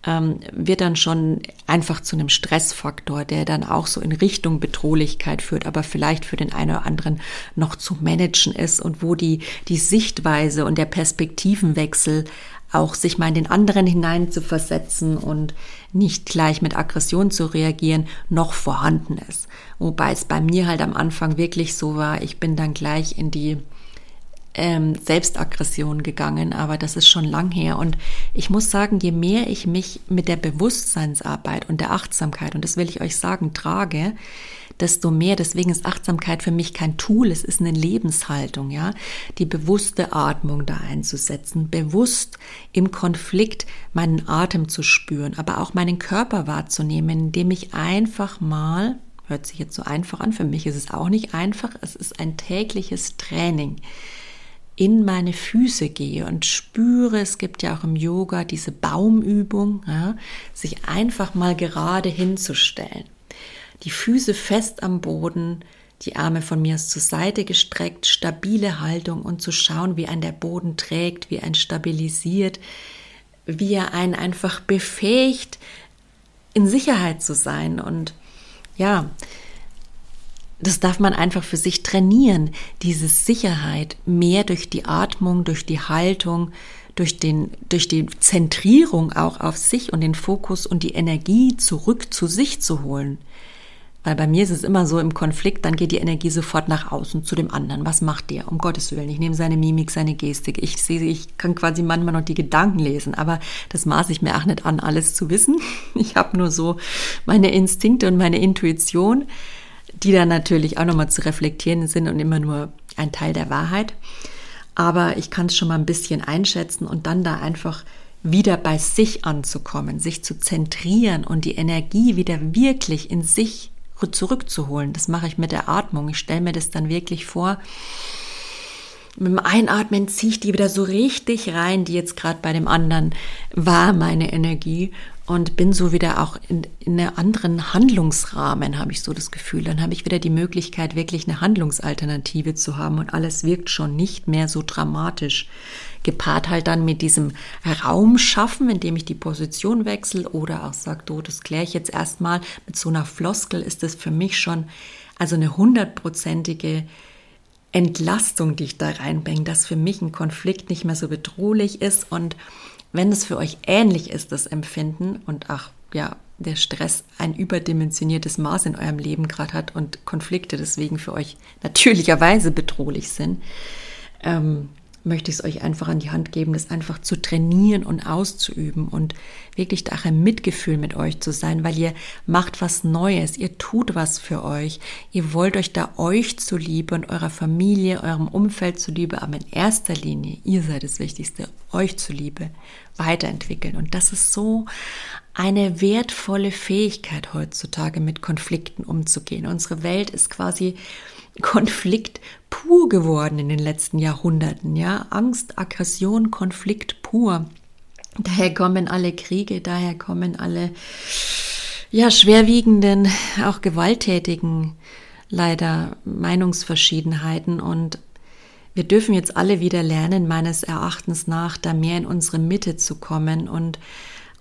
ähm, wird dann schon einfach zu einem Stressfaktor, der dann auch so in Richtung Bedrohlichkeit führt, aber vielleicht für den einen oder anderen noch zu managen ist und wo die, die Sichtweise und der Perspektivenwechsel auch sich mal in den anderen hinein zu versetzen und nicht gleich mit Aggression zu reagieren, noch vorhanden ist. Wobei es bei mir halt am Anfang wirklich so war, ich bin dann gleich in die ähm, Selbstaggression gegangen, aber das ist schon lang her. Und ich muss sagen, je mehr ich mich mit der Bewusstseinsarbeit und der Achtsamkeit, und das will ich euch sagen, trage, desto mehr. Deswegen ist Achtsamkeit für mich kein Tool, es ist eine Lebenshaltung, ja. Die bewusste Atmung da einzusetzen, bewusst im Konflikt meinen Atem zu spüren, aber auch meinen Körper wahrzunehmen, indem ich einfach mal, hört sich jetzt so einfach an, für mich ist es auch nicht einfach, es ist ein tägliches Training in meine Füße gehe und spüre, es gibt ja auch im Yoga diese Baumübung, ja, sich einfach mal gerade hinzustellen die Füße fest am Boden, die Arme von mir zur Seite gestreckt, stabile Haltung und zu schauen, wie ein der Boden trägt, wie ein stabilisiert, wie er einen einfach befähigt, in Sicherheit zu sein. Und ja, das darf man einfach für sich trainieren, diese Sicherheit mehr durch die Atmung, durch die Haltung, durch, den, durch die Zentrierung auch auf sich und den Fokus und die Energie zurück zu sich zu holen. Weil bei mir ist es immer so im Konflikt, dann geht die Energie sofort nach außen zu dem anderen. Was macht der? Um Gottes Willen. Ich nehme seine Mimik, seine Gestik. Ich sehe, ich kann quasi manchmal noch die Gedanken lesen, aber das maße ich mir auch nicht an, alles zu wissen. Ich habe nur so meine Instinkte und meine Intuition, die dann natürlich auch nochmal zu reflektieren sind und immer nur ein Teil der Wahrheit. Aber ich kann es schon mal ein bisschen einschätzen und dann da einfach wieder bei sich anzukommen, sich zu zentrieren und die Energie wieder wirklich in sich zurückzuholen. Das mache ich mit der Atmung. Ich stelle mir das dann wirklich vor. Mit dem Einatmen ziehe ich die wieder so richtig rein, die jetzt gerade bei dem anderen war, meine Energie und bin so wieder auch in, in einem anderen Handlungsrahmen, habe ich so das Gefühl. Dann habe ich wieder die Möglichkeit, wirklich eine Handlungsalternative zu haben und alles wirkt schon nicht mehr so dramatisch. Gepaart halt dann mit diesem Raum schaffen, indem ich die Position wechsle oder auch sage, du, das kläre ich jetzt erstmal. Mit so einer Floskel ist das für mich schon also eine hundertprozentige Entlastung, die ich da reinbringe, dass für mich ein Konflikt nicht mehr so bedrohlich ist. Und wenn es für euch ähnlich ist, das Empfinden und ach ja, der Stress ein überdimensioniertes Maß in eurem Leben gerade hat und Konflikte deswegen für euch natürlicherweise bedrohlich sind, ähm, möchte ich es euch einfach an die Hand geben, das einfach zu trainieren und auszuüben und wirklich da ein Mitgefühl mit euch zu sein, weil ihr macht was Neues, ihr tut was für euch, ihr wollt euch da euch zuliebe und eurer Familie, eurem Umfeld zuliebe, aber in erster Linie, ihr seid das Wichtigste, euch zuliebe, weiterentwickeln. Und das ist so eine wertvolle Fähigkeit heutzutage, mit Konflikten umzugehen. Unsere Welt ist quasi Konflikt pur geworden in den letzten Jahrhunderten, ja. Angst, Aggression, Konflikt pur. Daher kommen alle Kriege, daher kommen alle, ja, schwerwiegenden, auch gewalttätigen, leider Meinungsverschiedenheiten und wir dürfen jetzt alle wieder lernen, meines Erachtens nach, da mehr in unsere Mitte zu kommen und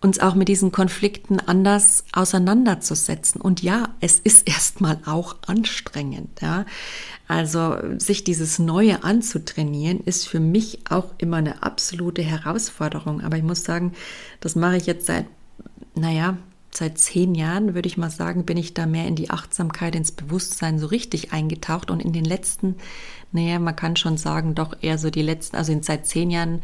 uns auch mit diesen Konflikten anders auseinanderzusetzen. Und ja, es ist erstmal auch anstrengend. Ja. Also sich dieses Neue anzutrainieren, ist für mich auch immer eine absolute Herausforderung. Aber ich muss sagen, das mache ich jetzt seit, naja, seit zehn Jahren, würde ich mal sagen, bin ich da mehr in die Achtsamkeit, ins Bewusstsein so richtig eingetaucht. Und in den letzten, naja, man kann schon sagen, doch eher so die letzten, also seit zehn Jahren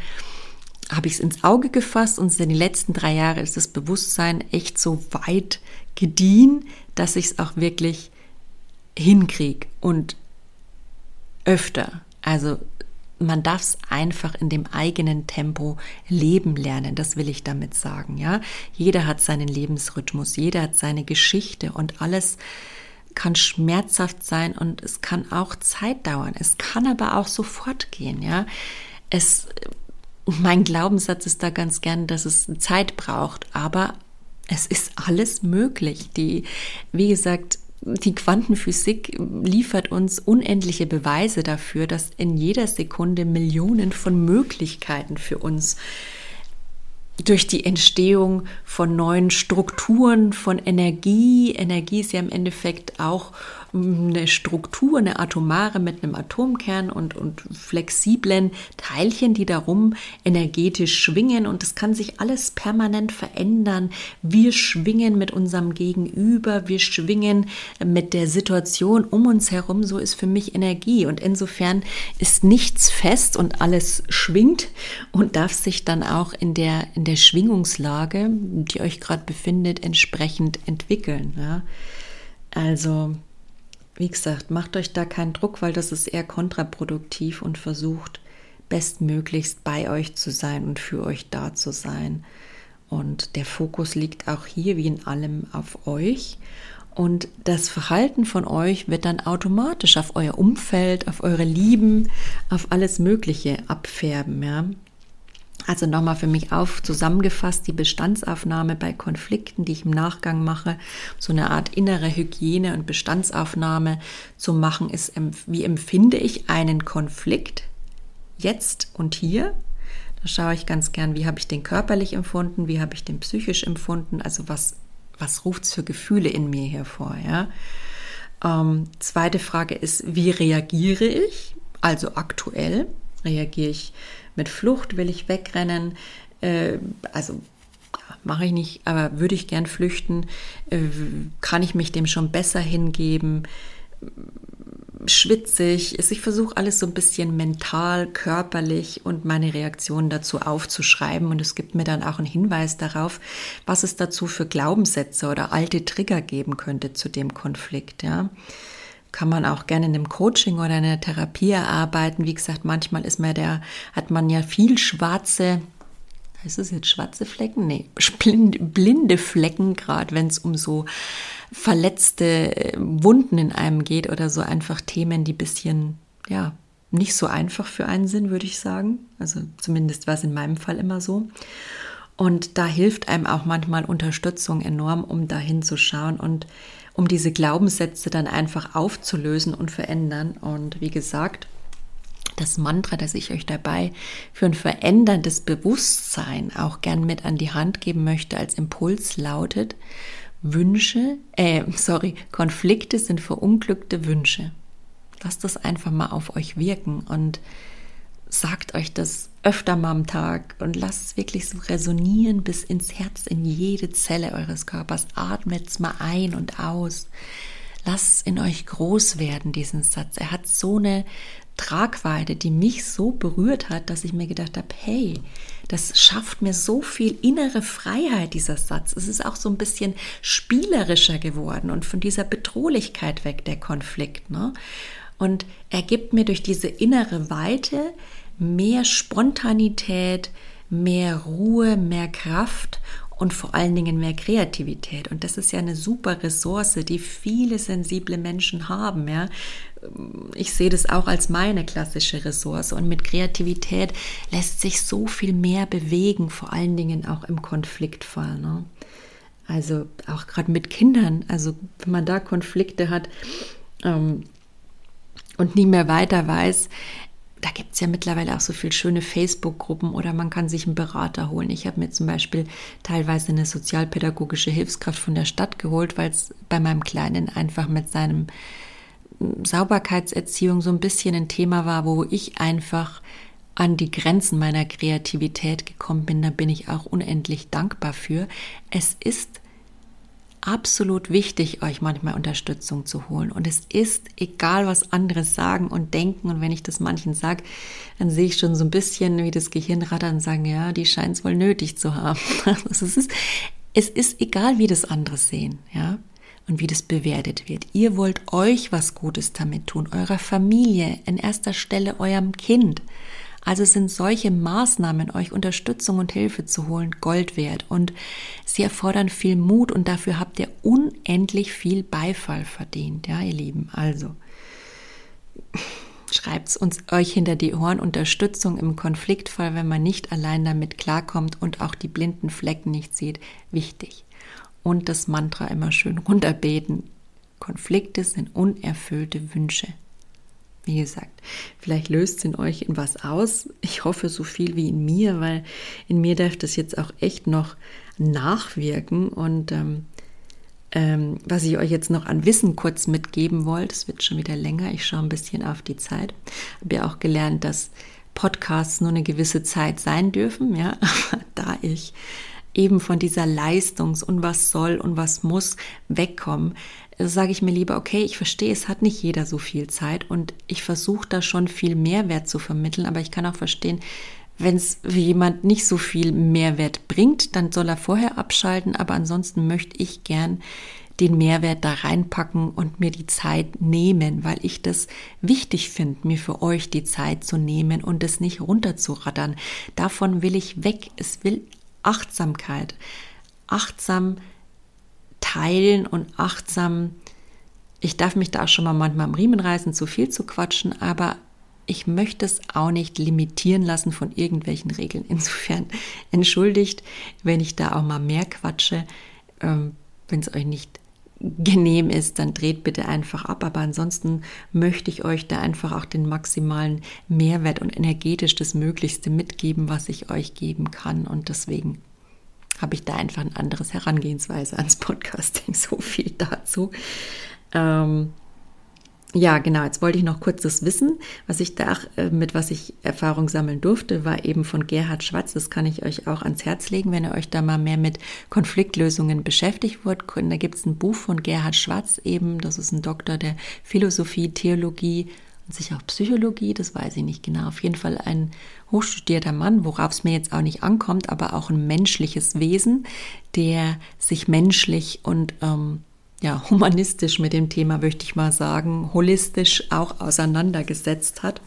habe ich es ins Auge gefasst und in den letzten drei Jahren ist das Bewusstsein echt so weit gediehen, dass ich es auch wirklich hinkriege und öfter. Also man darf es einfach in dem eigenen Tempo leben lernen. Das will ich damit sagen. Ja, jeder hat seinen Lebensrhythmus, jeder hat seine Geschichte und alles kann schmerzhaft sein und es kann auch Zeit dauern. Es kann aber auch sofort gehen. Ja, es mein Glaubenssatz ist da ganz gern, dass es Zeit braucht, aber es ist alles möglich. Die, wie gesagt, die Quantenphysik liefert uns unendliche Beweise dafür, dass in jeder Sekunde Millionen von Möglichkeiten für uns durch die Entstehung von neuen Strukturen, von Energie. Energie ist ja im Endeffekt auch eine Struktur, eine atomare mit einem Atomkern und, und flexiblen Teilchen, die darum energetisch schwingen und das kann sich alles permanent verändern. Wir schwingen mit unserem Gegenüber, wir schwingen mit der Situation um uns herum, so ist für mich Energie und insofern ist nichts fest und alles schwingt und darf sich dann auch in der, in der Schwingungslage, die euch gerade befindet, entsprechend entwickeln. Ja. Also wie gesagt, macht euch da keinen Druck, weil das ist eher kontraproduktiv und versucht bestmöglichst bei euch zu sein und für euch da zu sein. Und der Fokus liegt auch hier wie in allem auf euch. Und das Verhalten von euch wird dann automatisch auf euer Umfeld, auf eure Lieben, auf alles Mögliche abfärben. Ja? Also nochmal für mich auf zusammengefasst die Bestandsaufnahme bei Konflikten, die ich im Nachgang mache, so eine Art innere Hygiene und Bestandsaufnahme zu machen, ist, wie empfinde ich einen Konflikt jetzt und hier? Da schaue ich ganz gern, wie habe ich den körperlich empfunden, wie habe ich den psychisch empfunden, also was, was ruft es für Gefühle in mir hervor, ja? Ähm, zweite Frage ist, wie reagiere ich? Also aktuell reagiere ich mit Flucht will ich wegrennen. Äh, also mache ich nicht, aber würde ich gern flüchten? Äh, kann ich mich dem schon besser hingeben? Schwitzig ist. Ich versuche alles so ein bisschen mental, körperlich und meine Reaktionen dazu aufzuschreiben. Und es gibt mir dann auch einen Hinweis darauf, was es dazu für Glaubenssätze oder alte Trigger geben könnte zu dem Konflikt. Ja kann man auch gerne in einem Coaching oder in einer Therapie erarbeiten. Wie gesagt, manchmal ist man der, hat man ja viel schwarze, heißt es jetzt schwarze Flecken? Nee, blinde Flecken, gerade wenn es um so verletzte äh, Wunden in einem geht oder so einfach Themen, die bisschen, ja, nicht so einfach für einen sind, würde ich sagen. Also zumindest war es in meinem Fall immer so. Und da hilft einem auch manchmal Unterstützung enorm, um da hinzuschauen und um diese Glaubenssätze dann einfach aufzulösen und verändern. Und wie gesagt, das Mantra, das ich euch dabei für ein veränderndes Bewusstsein auch gern mit an die Hand geben möchte als Impuls lautet, Wünsche, äh, sorry, Konflikte sind verunglückte Wünsche. Lasst das einfach mal auf euch wirken und sagt euch das öfter mal am Tag und lasst es wirklich so resonieren bis ins Herz, in jede Zelle eures Körpers. Atmet es mal ein und aus. Lasst es in euch groß werden, diesen Satz. Er hat so eine Tragweite, die mich so berührt hat, dass ich mir gedacht habe, hey, das schafft mir so viel innere Freiheit, dieser Satz. Es ist auch so ein bisschen spielerischer geworden und von dieser Bedrohlichkeit weg, der Konflikt. Ne? Und er gibt mir durch diese innere Weite mehr Spontanität, mehr Ruhe, mehr Kraft und vor allen Dingen mehr Kreativität. Und das ist ja eine super Ressource, die viele sensible Menschen haben. Ja? Ich sehe das auch als meine klassische Ressource. Und mit Kreativität lässt sich so viel mehr bewegen, vor allen Dingen auch im Konfliktfall. Ne? Also auch gerade mit Kindern, also wenn man da Konflikte hat, ähm, und nie mehr weiter weiß, da gibt es ja mittlerweile auch so viele schöne Facebook-Gruppen oder man kann sich einen Berater holen. Ich habe mir zum Beispiel teilweise eine sozialpädagogische Hilfskraft von der Stadt geholt, weil es bei meinem Kleinen einfach mit seinem hm, Sauberkeitserziehung so ein bisschen ein Thema war, wo ich einfach an die Grenzen meiner Kreativität gekommen bin. Da bin ich auch unendlich dankbar für. Es ist absolut wichtig, euch manchmal Unterstützung zu holen. Und es ist egal, was andere sagen und denken. Und wenn ich das manchen sage, dann sehe ich schon so ein bisschen, wie das Gehirn rattert und sagen, ja, die scheint es wohl nötig zu haben. Also es ist, es ist egal, wie das andere sehen, ja. Und wie das bewertet wird. Ihr wollt euch was Gutes damit tun, eurer Familie, in erster Stelle eurem Kind. Also sind solche Maßnahmen, euch Unterstützung und Hilfe zu holen, Gold wert. Und sie erfordern viel Mut und dafür habt ihr unendlich viel Beifall verdient, ja, ihr Lieben. Also schreibt uns euch hinter die Ohren Unterstützung im Konfliktfall, wenn man nicht allein damit klarkommt und auch die blinden Flecken nicht sieht. Wichtig. Und das Mantra immer schön runterbeten. Konflikte sind unerfüllte Wünsche. Wie gesagt, vielleicht löst es in euch in was aus. Ich hoffe so viel wie in mir, weil in mir darf das jetzt auch echt noch nachwirken. Und ähm, ähm, was ich euch jetzt noch an Wissen kurz mitgeben wollte, es wird schon wieder länger, ich schaue ein bisschen auf die Zeit. Habe ja auch gelernt, dass Podcasts nur eine gewisse Zeit sein dürfen, ja, aber da ich eben von dieser Leistungs- und was soll und was muss wegkommen, sage ich mir lieber, okay, ich verstehe, es hat nicht jeder so viel Zeit und ich versuche da schon viel Mehrwert zu vermitteln, aber ich kann auch verstehen, wenn es jemand nicht so viel Mehrwert bringt, dann soll er vorher abschalten, aber ansonsten möchte ich gern den Mehrwert da reinpacken und mir die Zeit nehmen, weil ich das wichtig finde, mir für euch die Zeit zu nehmen und es nicht runterzuraddern. Davon will ich weg. Es will Achtsamkeit. Achtsam teilen und achtsam. Ich darf mich da auch schon mal manchmal am Riemen reißen, zu viel zu quatschen, aber ich möchte es auch nicht limitieren lassen von irgendwelchen Regeln. Insofern entschuldigt, wenn ich da auch mal mehr quatsche. Ähm, wenn es euch nicht genehm ist, dann dreht bitte einfach ab. Aber ansonsten möchte ich euch da einfach auch den maximalen Mehrwert und energetisch das Möglichste mitgeben, was ich euch geben kann. Und deswegen habe ich da einfach ein anderes Herangehensweise ans Podcasting. So viel dazu. Ähm, ja, genau. Jetzt wollte ich noch kurz das Wissen, was ich da, äh, mit was ich Erfahrung sammeln durfte, war eben von Gerhard Schwarz. Das kann ich euch auch ans Herz legen, wenn ihr euch da mal mehr mit Konfliktlösungen beschäftigt wollt. Da gibt es ein Buch von Gerhard Schwarz eben. Das ist ein Doktor der Philosophie, Theologie sicher auch Psychologie. Das weiß ich nicht genau. Auf jeden Fall ein hochstudierter Mann, worauf es mir jetzt auch nicht ankommt, aber auch ein menschliches Wesen, der sich menschlich und ähm, ja, humanistisch mit dem Thema, möchte ich mal sagen, holistisch auch auseinandergesetzt hat.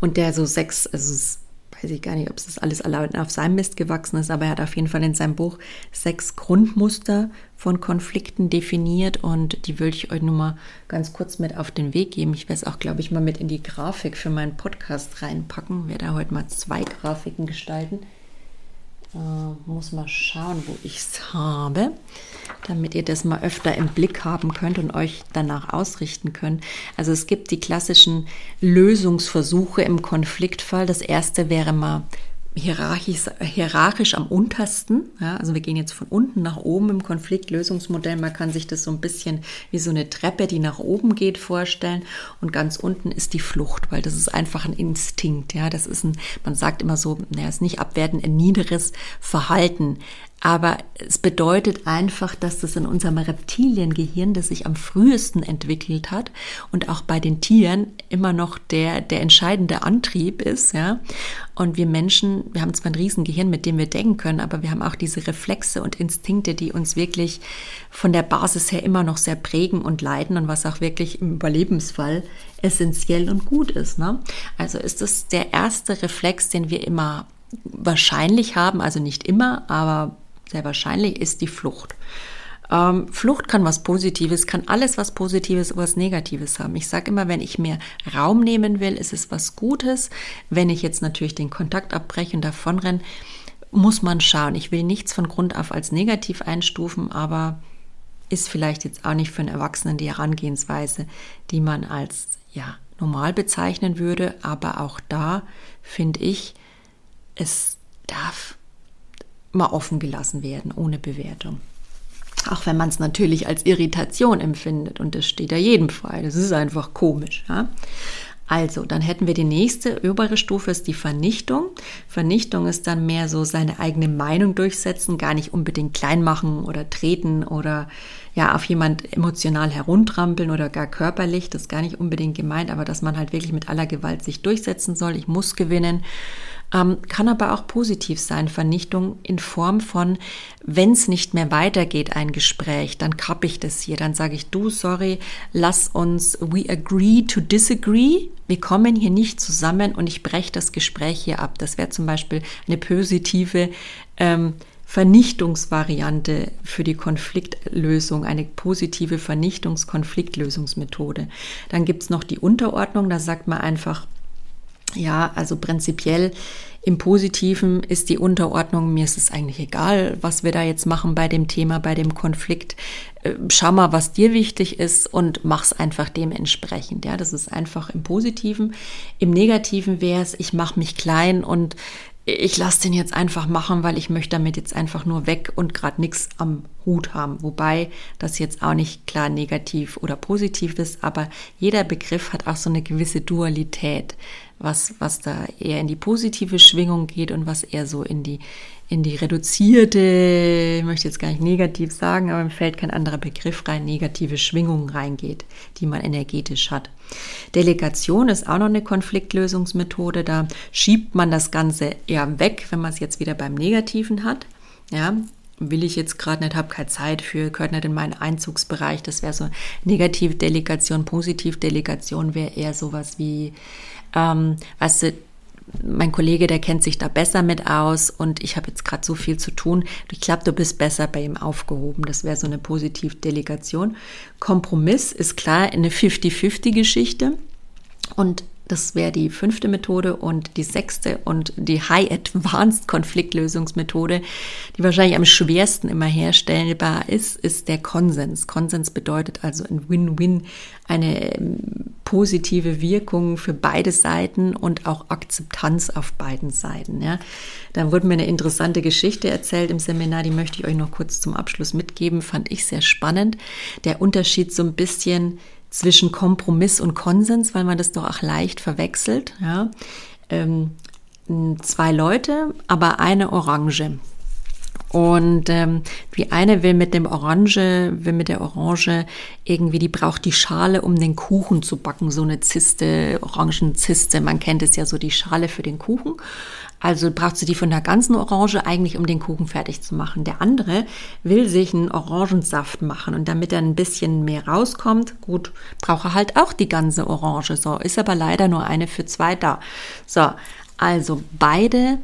Und der so sechs, also weiß ich gar nicht, ob es das alles allein auf seinem Mist gewachsen ist, aber er hat auf jeden Fall in seinem Buch sechs Grundmuster von Konflikten definiert und die würde ich euch nur mal ganz kurz mit auf den Weg geben. Ich werde es auch, glaube ich, mal mit in die Grafik für meinen Podcast reinpacken. Ich werde da heute mal zwei Grafiken gestalten. Äh, muss mal schauen, wo ich es habe, damit ihr das mal öfter im Blick haben könnt und euch danach ausrichten könnt. Also es gibt die klassischen Lösungsversuche im Konfliktfall. Das erste wäre mal hierarchisch, hierarchisch am untersten. Ja, also wir gehen jetzt von unten nach oben im Konfliktlösungsmodell. Man kann sich das so ein bisschen wie so eine Treppe, die nach oben geht, vorstellen. Und ganz unten ist die Flucht, weil das ist einfach ein Instinkt. Ja, das ist ein, man sagt immer so, naja, ist nicht abwertend, ein niederes Verhalten. Aber es bedeutet einfach, dass das in unserem Reptiliengehirn, das sich am frühesten entwickelt hat und auch bei den Tieren immer noch der, der entscheidende Antrieb ist, ja. Und wir Menschen, wir haben zwar ein Riesengehirn, mit dem wir denken können, aber wir haben auch diese Reflexe und Instinkte, die uns wirklich von der Basis her immer noch sehr prägen und leiten und was auch wirklich im Überlebensfall essentiell und gut ist. Ne? Also ist es der erste Reflex, den wir immer wahrscheinlich haben, also nicht immer, aber sehr wahrscheinlich ist die Flucht. Ähm, Flucht kann was Positives, kann alles was Positives oder was Negatives haben. Ich sage immer, wenn ich mir Raum nehmen will, ist es was Gutes. Wenn ich jetzt natürlich den Kontakt abbreche und davonrenne, muss man schauen. Ich will nichts von Grund auf als negativ einstufen, aber ist vielleicht jetzt auch nicht für einen Erwachsenen die Herangehensweise, die man als ja, normal bezeichnen würde. Aber auch da finde ich, es darf mal offen gelassen werden, ohne Bewertung. Auch wenn man es natürlich als Irritation empfindet und das steht ja jedem frei. Das ist einfach komisch. Ja? Also, dann hätten wir die nächste obere Stufe, ist die Vernichtung. Vernichtung ist dann mehr so seine eigene Meinung durchsetzen, gar nicht unbedingt klein machen oder treten oder ja auf jemand emotional heruntrampeln oder gar körperlich. Das ist gar nicht unbedingt gemeint, aber dass man halt wirklich mit aller Gewalt sich durchsetzen soll. Ich muss gewinnen ähm, kann aber auch positiv sein. Vernichtung in Form von, wenn es nicht mehr weitergeht, ein Gespräch, dann kappe ich das hier, dann sage ich, du, sorry, lass uns, we agree to disagree. Wir kommen hier nicht zusammen und ich breche das Gespräch hier ab. Das wäre zum Beispiel eine positive ähm, Vernichtungsvariante für die Konfliktlösung, eine positive Vernichtungskonfliktlösungsmethode. Dann gibt's noch die Unterordnung, da sagt man einfach, ja, also prinzipiell im Positiven ist die Unterordnung, mir ist es eigentlich egal, was wir da jetzt machen bei dem Thema, bei dem Konflikt. Äh, schau mal, was dir wichtig ist und mach's einfach dementsprechend. Ja, das ist einfach im Positiven. Im Negativen wäre es, ich mache mich klein und ich lasse den jetzt einfach machen, weil ich möchte damit jetzt einfach nur weg und gerade nichts am Hut haben. Wobei das jetzt auch nicht klar negativ oder positiv ist, aber jeder Begriff hat auch so eine gewisse Dualität, was, was da eher in die positive Schwingung geht und was eher so in die, in die reduzierte, ich möchte jetzt gar nicht negativ sagen, aber mir fällt kein anderer Begriff rein, negative Schwingung reingeht, die man energetisch hat. Delegation ist auch noch eine Konfliktlösungsmethode, da schiebt man das Ganze eher weg, wenn man es jetzt wieder beim Negativen hat. Ja, will ich jetzt gerade nicht, habe keine Zeit für, gehört nicht in meinen Einzugsbereich. Das wäre so Negativdelegation, Positivdelegation wäre eher sowas wie, ähm, weißt du, mein Kollege, der kennt sich da besser mit aus und ich habe jetzt gerade so viel zu tun. Ich glaube, du bist besser bei ihm aufgehoben. Das wäre so eine Positivdelegation. Kompromiss ist klar eine 50-50-Geschichte. Und das wäre die fünfte Methode und die sechste und die High Advanced Konfliktlösungsmethode, die wahrscheinlich am schwersten immer herstellbar ist, ist der Konsens. Konsens bedeutet also ein Win-Win, eine ähm, positive Wirkung für beide Seiten und auch Akzeptanz auf beiden Seiten. Ja. Dann wurde mir eine interessante Geschichte erzählt im Seminar, die möchte ich euch noch kurz zum Abschluss mitgeben, fand ich sehr spannend. Der Unterschied so ein bisschen zwischen Kompromiss und Konsens, weil man das doch auch leicht verwechselt. Ja. Ähm, zwei Leute, aber eine Orange. Und ähm, die eine will mit dem Orange, will mit der Orange irgendwie, die braucht die Schale, um den Kuchen zu backen, so eine Ziste, Orangenziste. Man kennt es ja so, die Schale für den Kuchen. Also braucht sie die von der ganzen Orange eigentlich, um den Kuchen fertig zu machen. Der andere will sich einen Orangensaft machen und damit er ein bisschen mehr rauskommt, gut, braucht er halt auch die ganze Orange. So, ist aber leider nur eine für zwei da. So, also beide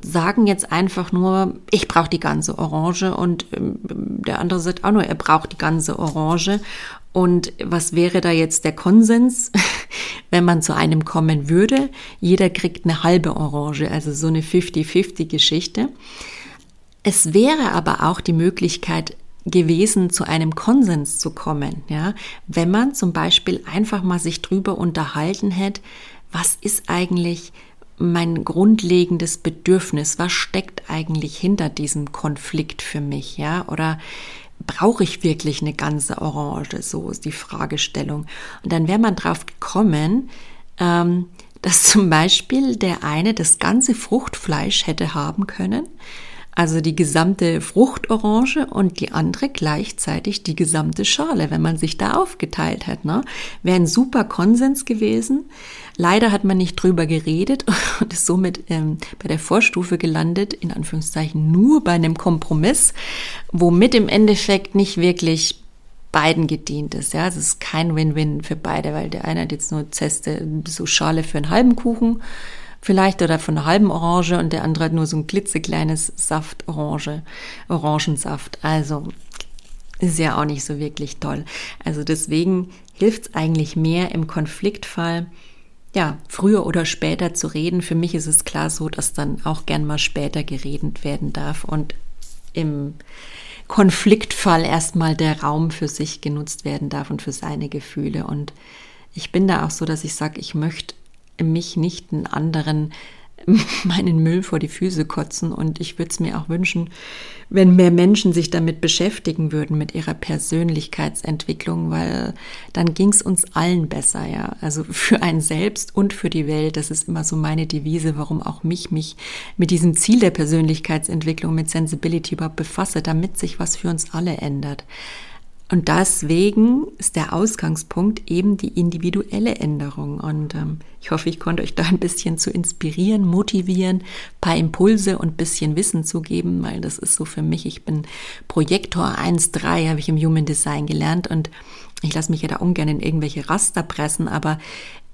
sagen jetzt einfach nur, ich brauche die ganze Orange und ähm, der andere sagt auch nur, er braucht die ganze Orange. Und was wäre da jetzt der Konsens, wenn man zu einem kommen würde? Jeder kriegt eine halbe Orange, also so eine 50-50-Geschichte. Es wäre aber auch die Möglichkeit gewesen, zu einem Konsens zu kommen, ja, wenn man zum Beispiel einfach mal sich drüber unterhalten hätte, was ist eigentlich mein grundlegendes Bedürfnis? Was steckt eigentlich hinter diesem Konflikt für mich? Ja, oder brauche ich wirklich eine ganze Orange? So ist die Fragestellung. Und dann wäre man drauf gekommen, ähm, dass zum Beispiel der eine das ganze Fruchtfleisch hätte haben können, also die gesamte Fruchtorange und die andere gleichzeitig die gesamte Schale, wenn man sich da aufgeteilt hat. Ne? Wäre ein super Konsens gewesen. Leider hat man nicht drüber geredet und ist somit ähm, bei der Vorstufe gelandet, in Anführungszeichen nur bei einem Kompromiss, womit im Endeffekt nicht wirklich beiden gedient ist. Ja, es ist kein Win-Win für beide, weil der eine hat jetzt nur Zeste, so Schale für einen halben Kuchen vielleicht oder von einer halben Orange und der andere hat nur so ein klitzekleines Saft Orange, Orangensaft. Also ist ja auch nicht so wirklich toll. Also deswegen hilft es eigentlich mehr im Konfliktfall, ja, früher oder später zu reden. Für mich ist es klar so, dass dann auch gern mal später geredet werden darf und im Konfliktfall erstmal der Raum für sich genutzt werden darf und für seine Gefühle und ich bin da auch so, dass ich sage, ich möchte mich nicht einen anderen meinen Müll vor die Füße kotzen. Und ich würde es mir auch wünschen, wenn mehr Menschen sich damit beschäftigen würden, mit ihrer Persönlichkeitsentwicklung, weil dann ging es uns allen besser, ja. Also für einen selbst und für die Welt. Das ist immer so meine Devise, warum auch mich, mich mit diesem Ziel der Persönlichkeitsentwicklung, mit Sensibility überhaupt befasse, damit sich was für uns alle ändert. Und deswegen ist der Ausgangspunkt eben die individuelle Änderung. Und ähm, ich hoffe, ich konnte euch da ein bisschen zu inspirieren, motivieren, paar Impulse und bisschen Wissen zu geben, weil das ist so für mich. Ich bin Projektor 1.3, habe ich im Human Design gelernt und ich lasse mich ja da ungern in irgendwelche Raster pressen, aber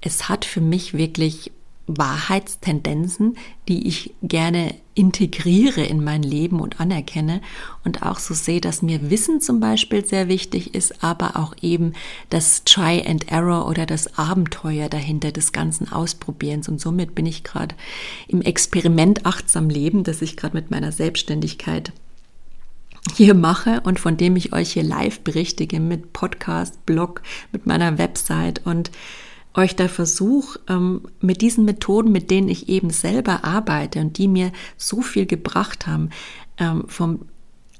es hat für mich wirklich Wahrheitstendenzen, die ich gerne integriere in mein Leben und anerkenne und auch so sehe, dass mir Wissen zum Beispiel sehr wichtig ist, aber auch eben das Try and Error oder das Abenteuer dahinter des ganzen Ausprobierens. Und somit bin ich gerade im Experiment achtsam leben, das ich gerade mit meiner Selbstständigkeit hier mache und von dem ich euch hier live berichtige mit Podcast, Blog, mit meiner Website und euch da versuche, ähm, mit diesen Methoden, mit denen ich eben selber arbeite und die mir so viel gebracht haben, ähm, vom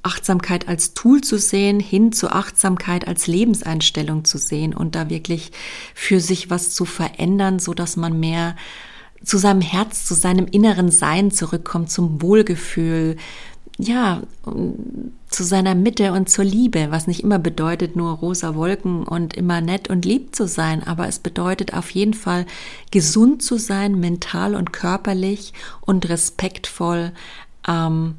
Achtsamkeit als Tool zu sehen, hin zur Achtsamkeit als Lebenseinstellung zu sehen und da wirklich für sich was zu verändern, so dass man mehr zu seinem Herz, zu seinem inneren Sein zurückkommt, zum Wohlgefühl, ja, zu seiner Mitte und zur Liebe, was nicht immer bedeutet, nur rosa Wolken und immer nett und lieb zu sein, aber es bedeutet auf jeden Fall gesund zu sein, mental und körperlich und respektvoll ähm,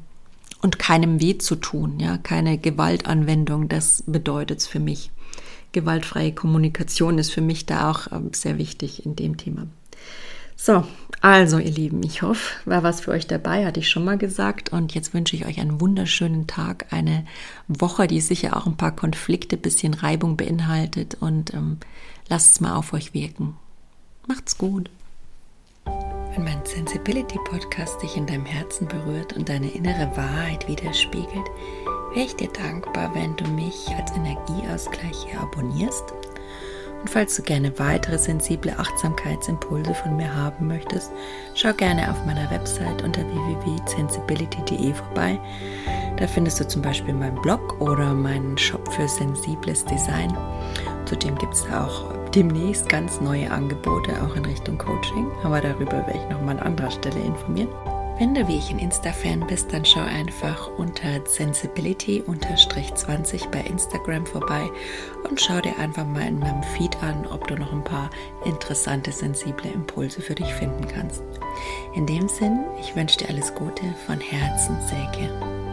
und keinem weh zu tun, ja, keine Gewaltanwendung, das bedeutet es für mich. Gewaltfreie Kommunikation ist für mich da auch ähm, sehr wichtig in dem Thema. So, also ihr Lieben, ich hoffe, war was für euch dabei, hatte ich schon mal gesagt. Und jetzt wünsche ich euch einen wunderschönen Tag, eine Woche, die sicher auch ein paar Konflikte, bisschen Reibung beinhaltet. Und ähm, lasst es mal auf euch wirken. Macht's gut. Wenn mein Sensibility Podcast dich in deinem Herzen berührt und deine innere Wahrheit widerspiegelt, wäre ich dir dankbar, wenn du mich als Energieausgleich hier abonnierst und falls du gerne weitere sensible Achtsamkeitsimpulse von mir haben möchtest, schau gerne auf meiner Website unter www.sensibility.de vorbei. Da findest du zum Beispiel meinen Blog oder meinen Shop für sensibles Design. Zudem gibt es auch demnächst ganz neue Angebote, auch in Richtung Coaching, aber darüber werde ich nochmal an anderer Stelle informieren. Wenn du wie ich ein Insta-Fan bist, dann schau einfach unter Sensibility-20 bei Instagram vorbei und schau dir einfach mal in meinem Feed an, ob du noch ein paar interessante, sensible Impulse für dich finden kannst. In dem Sinn, ich wünsche dir alles Gute von Herzen, Säge.